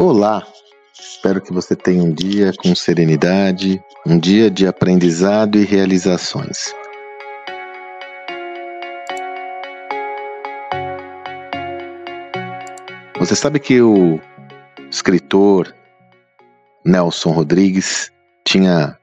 Olá! Espero que você tenha um dia com serenidade, um dia de aprendizado e realizações. Você sabe que o escritor Nelson Rodrigues tinha,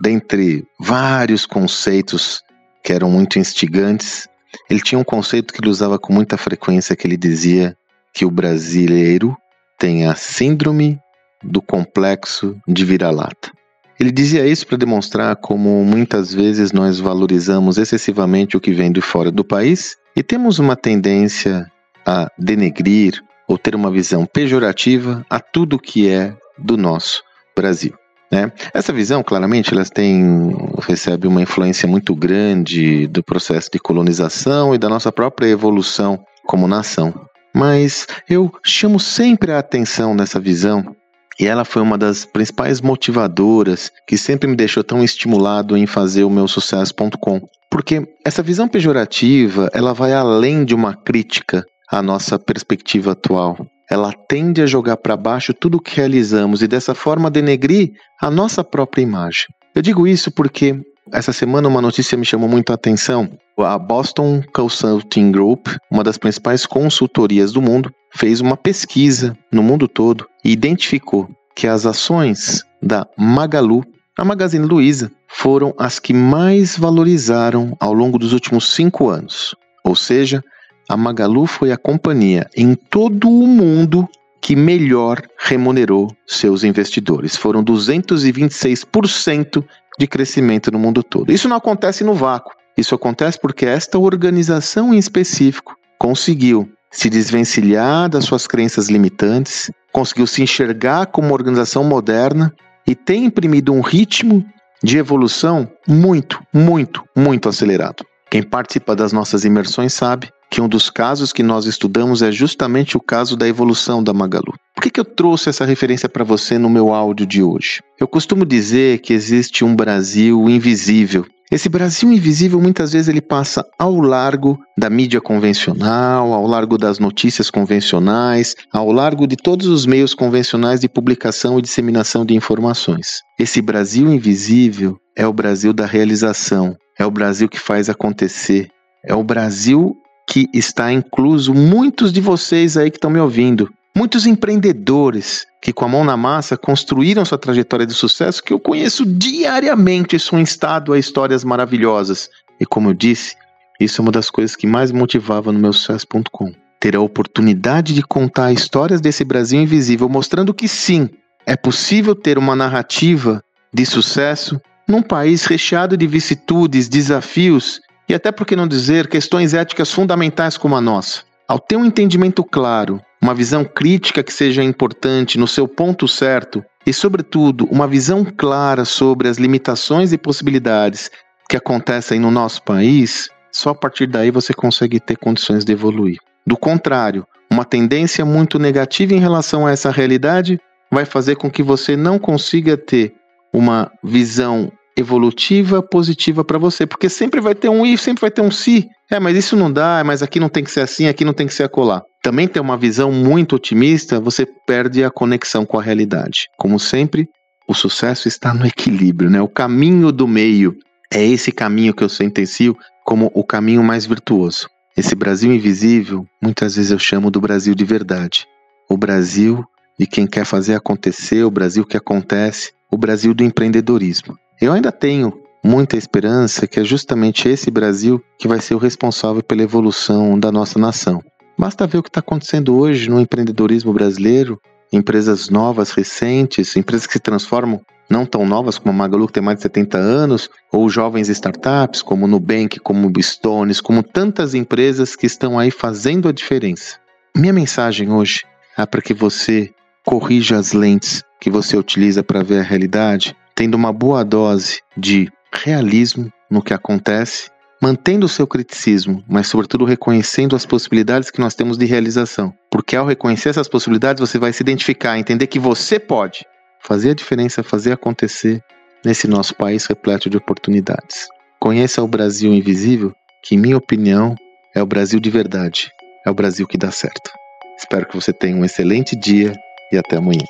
dentre vários conceitos que eram muito instigantes, ele tinha um conceito que ele usava com muita frequência que ele dizia que o brasileiro tem a síndrome do complexo de vira-lata. Ele dizia isso para demonstrar como muitas vezes nós valorizamos excessivamente o que vem de fora do país e temos uma tendência a denegrir ou ter uma visão pejorativa a tudo que é do nosso Brasil. Né? Essa visão, claramente, elas têm, recebe uma influência muito grande do processo de colonização e da nossa própria evolução como nação. Mas eu chamo sempre a atenção nessa visão e ela foi uma das principais motivadoras que sempre me deixou tão estimulado em fazer o meu sucesso.com. Porque essa visão pejorativa, ela vai além de uma crítica à nossa perspectiva atual ela tende a jogar para baixo tudo o que realizamos e dessa forma denegrir a nossa própria imagem. Eu digo isso porque essa semana uma notícia me chamou muito a atenção. A Boston Consulting Group, uma das principais consultorias do mundo, fez uma pesquisa no mundo todo e identificou que as ações da Magalu, a Magazine Luiza, foram as que mais valorizaram ao longo dos últimos cinco anos. Ou seja, a Magalu foi a companhia em todo o mundo que melhor remunerou seus investidores. Foram 226% de crescimento no mundo todo. Isso não acontece no vácuo. Isso acontece porque esta organização em específico conseguiu se desvencilhar das suas crenças limitantes, conseguiu se enxergar como uma organização moderna e tem imprimido um ritmo de evolução muito, muito, muito acelerado. Quem participa das nossas imersões sabe que um dos casos que nós estudamos é justamente o caso da evolução da Magalu. Por que, que eu trouxe essa referência para você no meu áudio de hoje? Eu costumo dizer que existe um Brasil invisível. Esse Brasil invisível muitas vezes ele passa ao largo da mídia convencional, ao largo das notícias convencionais, ao largo de todos os meios convencionais de publicação e disseminação de informações. Esse Brasil invisível é o Brasil da realização, é o Brasil que faz acontecer, é o Brasil que está incluso muitos de vocês aí que estão me ouvindo. Muitos empreendedores que, com a mão na massa, construíram sua trajetória de sucesso que eu conheço diariamente sou instado a histórias maravilhosas. E como eu disse, isso é uma das coisas que mais motivava no meu sucesso.com. Ter a oportunidade de contar histórias desse Brasil invisível, mostrando que sim, é possível ter uma narrativa de sucesso num país recheado de vicissitudes, desafios e até por que não dizer questões éticas fundamentais como a nossa. Ao ter um entendimento claro, uma visão crítica que seja importante no seu ponto certo e, sobretudo, uma visão clara sobre as limitações e possibilidades que acontecem no nosso país, só a partir daí você consegue ter condições de evoluir. Do contrário, uma tendência muito negativa em relação a essa realidade vai fazer com que você não consiga ter uma visão evolutiva positiva para você, porque sempre vai ter um e sempre vai ter um se. É, mas isso não dá, mas aqui não tem que ser assim, aqui não tem que ser acolá. Também ter uma visão muito otimista, você perde a conexão com a realidade. Como sempre, o sucesso está no equilíbrio, né? O caminho do meio é esse caminho que eu sentencio como o caminho mais virtuoso. Esse Brasil invisível, muitas vezes eu chamo do Brasil de verdade. O Brasil de quem quer fazer acontecer, o Brasil que acontece, o Brasil do empreendedorismo. Eu ainda tenho muita esperança que é justamente esse Brasil que vai ser o responsável pela evolução da nossa nação. Basta ver o que está acontecendo hoje no empreendedorismo brasileiro, empresas novas, recentes, empresas que se transformam não tão novas como a Magalu, que tem mais de 70 anos, ou jovens startups como Nubank, como Stones, como tantas empresas que estão aí fazendo a diferença. Minha mensagem hoje é para que você corrija as lentes que você utiliza para ver a realidade tendo uma boa dose de realismo no que acontece, mantendo o seu criticismo, mas sobretudo reconhecendo as possibilidades que nós temos de realização. Porque ao reconhecer essas possibilidades, você vai se identificar, entender que você pode fazer a diferença, fazer acontecer nesse nosso país repleto de oportunidades. Conheça o Brasil invisível, que, em minha opinião, é o Brasil de verdade, é o Brasil que dá certo. Espero que você tenha um excelente dia e até amanhã.